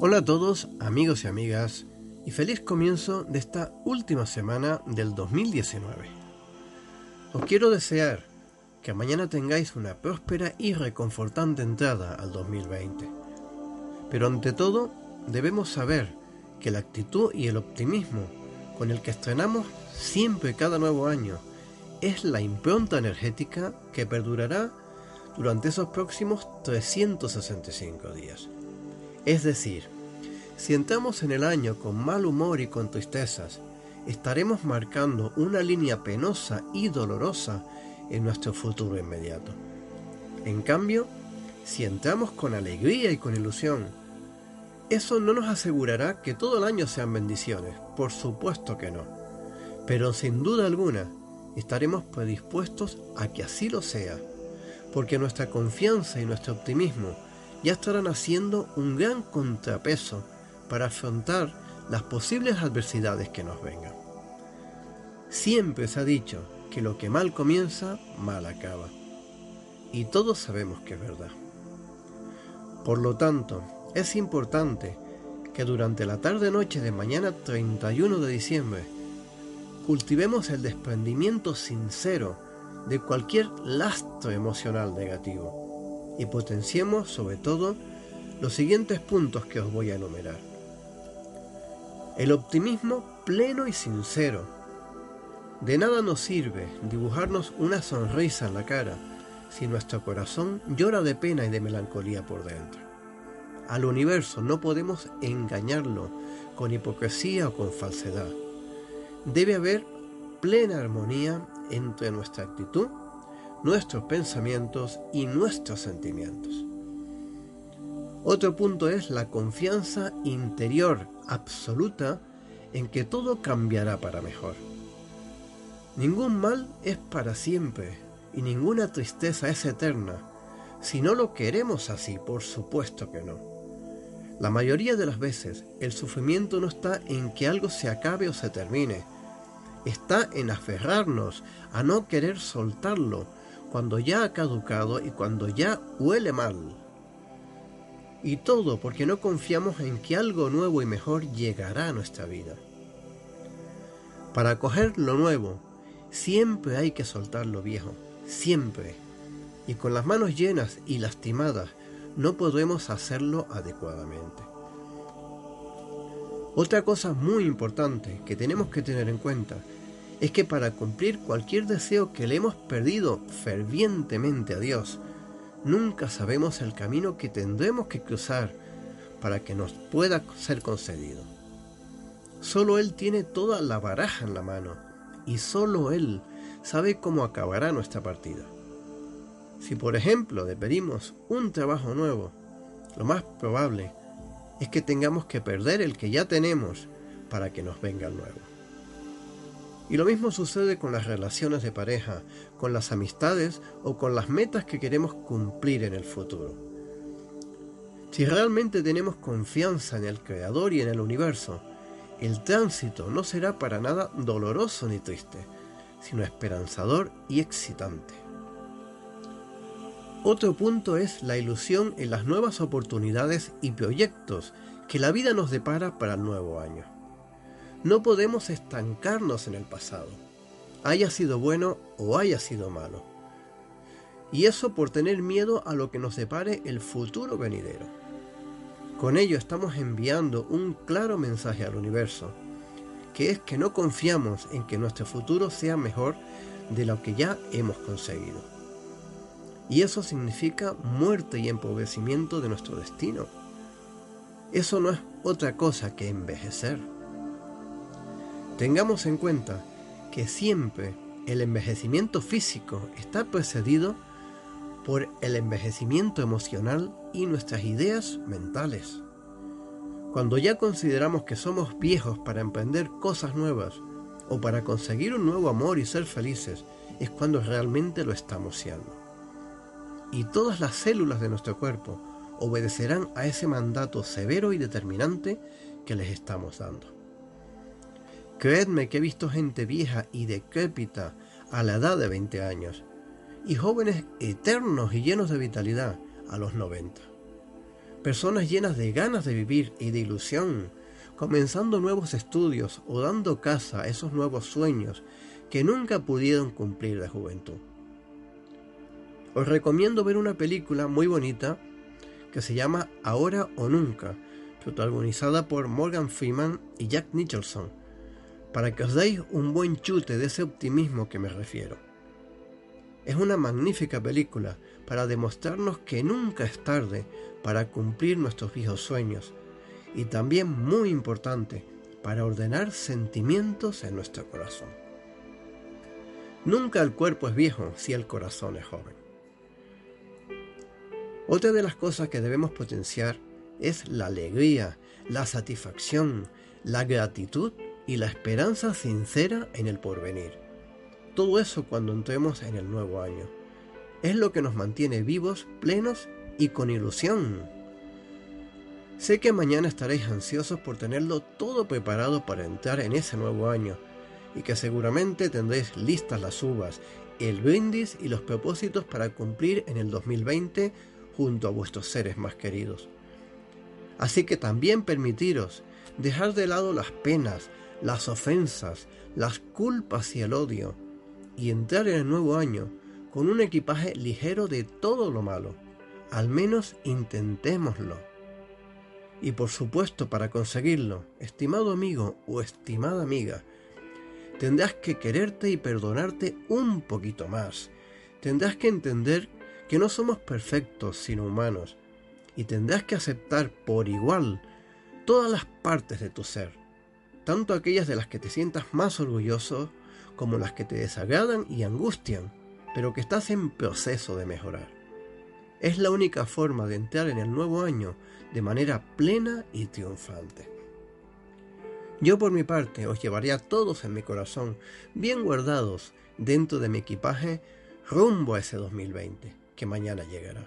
Hola a todos, amigos y amigas, y feliz comienzo de esta última semana del 2019. Os quiero desear que mañana tengáis una próspera y reconfortante entrada al 2020. Pero ante todo, debemos saber que la actitud y el optimismo con el que estrenamos siempre cada nuevo año es la impronta energética que perdurará durante esos próximos 365 días. Es decir, si entramos en el año con mal humor y con tristezas, estaremos marcando una línea penosa y dolorosa en nuestro futuro inmediato. En cambio, si entramos con alegría y con ilusión, eso no nos asegurará que todo el año sean bendiciones, por supuesto que no. Pero sin duda alguna, estaremos predispuestos a que así lo sea, porque nuestra confianza y nuestro optimismo ya estarán haciendo un gran contrapeso para afrontar las posibles adversidades que nos vengan. Siempre se ha dicho que lo que mal comienza, mal acaba. Y todos sabemos que es verdad. Por lo tanto, es importante que durante la tarde-noche de mañana 31 de diciembre cultivemos el desprendimiento sincero de cualquier lastre emocional negativo y potenciemos sobre todo los siguientes puntos que os voy a enumerar. El optimismo pleno y sincero. De nada nos sirve dibujarnos una sonrisa en la cara si nuestro corazón llora de pena y de melancolía por dentro. Al universo no podemos engañarlo con hipocresía o con falsedad. Debe haber plena armonía entre nuestra actitud nuestros pensamientos y nuestros sentimientos. Otro punto es la confianza interior absoluta en que todo cambiará para mejor. Ningún mal es para siempre y ninguna tristeza es eterna. Si no lo queremos así, por supuesto que no. La mayoría de las veces el sufrimiento no está en que algo se acabe o se termine. Está en aferrarnos a no querer soltarlo cuando ya ha caducado y cuando ya huele mal. Y todo porque no confiamos en que algo nuevo y mejor llegará a nuestra vida. Para acoger lo nuevo, siempre hay que soltar lo viejo, siempre. Y con las manos llenas y lastimadas, no podremos hacerlo adecuadamente. Otra cosa muy importante que tenemos que tener en cuenta es que para cumplir cualquier deseo que le hemos perdido fervientemente a Dios, nunca sabemos el camino que tendremos que cruzar para que nos pueda ser concedido. Solo Él tiene toda la baraja en la mano y solo Él sabe cómo acabará nuestra partida. Si por ejemplo le pedimos un trabajo nuevo, lo más probable es que tengamos que perder el que ya tenemos para que nos venga el nuevo. Y lo mismo sucede con las relaciones de pareja, con las amistades o con las metas que queremos cumplir en el futuro. Si realmente tenemos confianza en el Creador y en el universo, el tránsito no será para nada doloroso ni triste, sino esperanzador y excitante. Otro punto es la ilusión en las nuevas oportunidades y proyectos que la vida nos depara para el nuevo año. No podemos estancarnos en el pasado, haya sido bueno o haya sido malo. Y eso por tener miedo a lo que nos depare el futuro venidero. Con ello estamos enviando un claro mensaje al universo, que es que no confiamos en que nuestro futuro sea mejor de lo que ya hemos conseguido. Y eso significa muerte y empobrecimiento de nuestro destino. Eso no es otra cosa que envejecer. Tengamos en cuenta que siempre el envejecimiento físico está precedido por el envejecimiento emocional y nuestras ideas mentales. Cuando ya consideramos que somos viejos para emprender cosas nuevas o para conseguir un nuevo amor y ser felices, es cuando realmente lo estamos siendo. Y todas las células de nuestro cuerpo obedecerán a ese mandato severo y determinante que les estamos dando. Creedme que he visto gente vieja y decrépita a la edad de 20 años y jóvenes eternos y llenos de vitalidad a los 90. Personas llenas de ganas de vivir y de ilusión, comenzando nuevos estudios o dando casa a esos nuevos sueños que nunca pudieron cumplir de juventud. Os recomiendo ver una película muy bonita que se llama Ahora o Nunca, protagonizada por Morgan Freeman y Jack Nicholson, para que os deis un buen chute de ese optimismo que me refiero. Es una magnífica película para demostrarnos que nunca es tarde para cumplir nuestros viejos sueños y también muy importante para ordenar sentimientos en nuestro corazón. Nunca el cuerpo es viejo si el corazón es joven. Otra de las cosas que debemos potenciar es la alegría, la satisfacción, la gratitud y la esperanza sincera en el porvenir. Todo eso cuando entremos en el nuevo año. Es lo que nos mantiene vivos, plenos y con ilusión. Sé que mañana estaréis ansiosos por tenerlo todo preparado para entrar en ese nuevo año y que seguramente tendréis listas las uvas, el brindis y los propósitos para cumplir en el 2020 junto a vuestros seres más queridos. Así que también permitiros dejar de lado las penas, las ofensas, las culpas y el odio, y entrar en el nuevo año con un equipaje ligero de todo lo malo. Al menos intentémoslo. Y por supuesto, para conseguirlo, estimado amigo o estimada amiga, tendrás que quererte y perdonarte un poquito más. Tendrás que entender que no somos perfectos sino humanos y tendrás que aceptar por igual todas las partes de tu ser, tanto aquellas de las que te sientas más orgulloso como las que te desagradan y angustian, pero que estás en proceso de mejorar. Es la única forma de entrar en el nuevo año de manera plena y triunfante. Yo por mi parte os llevaré a todos en mi corazón, bien guardados dentro de mi equipaje, rumbo a ese 2020, que mañana llegará.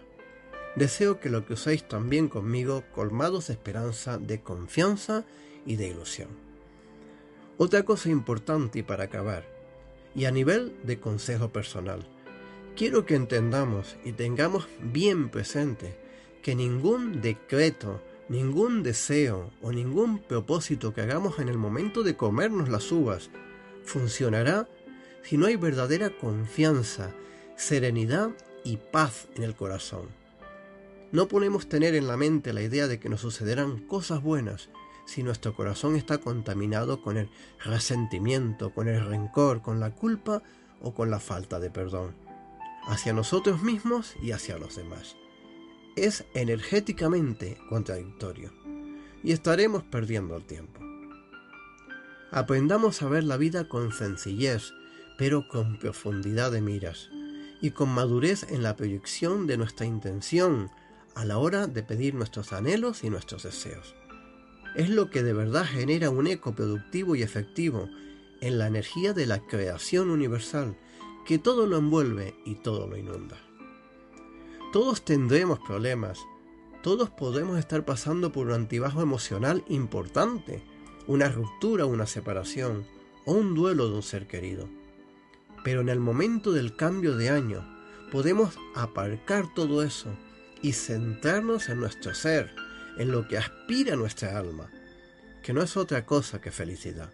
Deseo que lo que uséis también conmigo, colmados de esperanza, de confianza y de ilusión. Otra cosa importante para acabar, y a nivel de consejo personal, quiero que entendamos y tengamos bien presente que ningún decreto, ningún deseo o ningún propósito que hagamos en el momento de comernos las uvas funcionará si no hay verdadera confianza, serenidad y paz en el corazón. No podemos tener en la mente la idea de que nos sucederán cosas buenas si nuestro corazón está contaminado con el resentimiento, con el rencor, con la culpa o con la falta de perdón, hacia nosotros mismos y hacia los demás. Es energéticamente contradictorio y estaremos perdiendo el tiempo. Aprendamos a ver la vida con sencillez, pero con profundidad de miras y con madurez en la proyección de nuestra intención a la hora de pedir nuestros anhelos y nuestros deseos. Es lo que de verdad genera un eco productivo y efectivo en la energía de la creación universal que todo lo envuelve y todo lo inunda. Todos tendremos problemas, todos podemos estar pasando por un antibajo emocional importante, una ruptura, una separación o un duelo de un ser querido. Pero en el momento del cambio de año podemos aparcar todo eso y centrarnos en nuestro ser, en lo que aspira nuestra alma, que no es otra cosa que felicidad.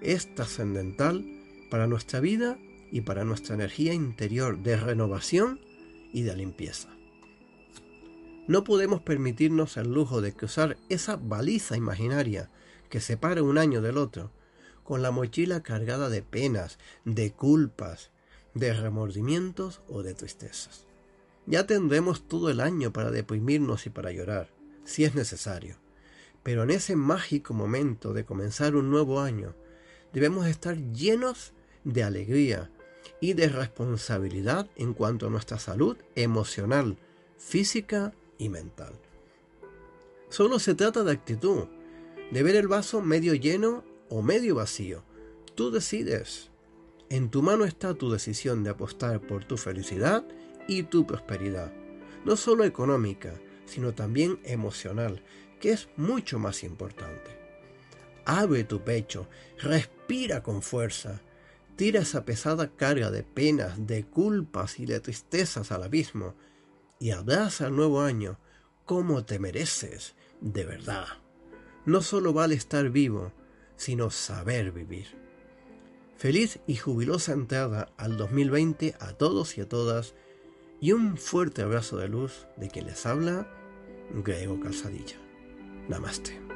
Es trascendental para nuestra vida y para nuestra energía interior de renovación y de limpieza. No podemos permitirnos el lujo de cruzar esa baliza imaginaria que separa un año del otro, con la mochila cargada de penas, de culpas, de remordimientos o de tristezas. Ya tendremos todo el año para deprimirnos y para llorar, si es necesario. Pero en ese mágico momento de comenzar un nuevo año, debemos estar llenos de alegría y de responsabilidad en cuanto a nuestra salud emocional, física y mental. Solo se trata de actitud, de ver el vaso medio lleno o medio vacío. Tú decides. En tu mano está tu decisión de apostar por tu felicidad y tu prosperidad, no solo económica, sino también emocional, que es mucho más importante. Abre tu pecho, respira con fuerza, tira esa pesada carga de penas, de culpas y de tristezas al abismo y abraza el nuevo año como te mereces de verdad. No solo vale estar vivo, sino saber vivir. Feliz y jubilosa entrada al 2020 a todos y a todas y un fuerte abrazo de luz de quien les habla, Grego Calzadilla. Namaste.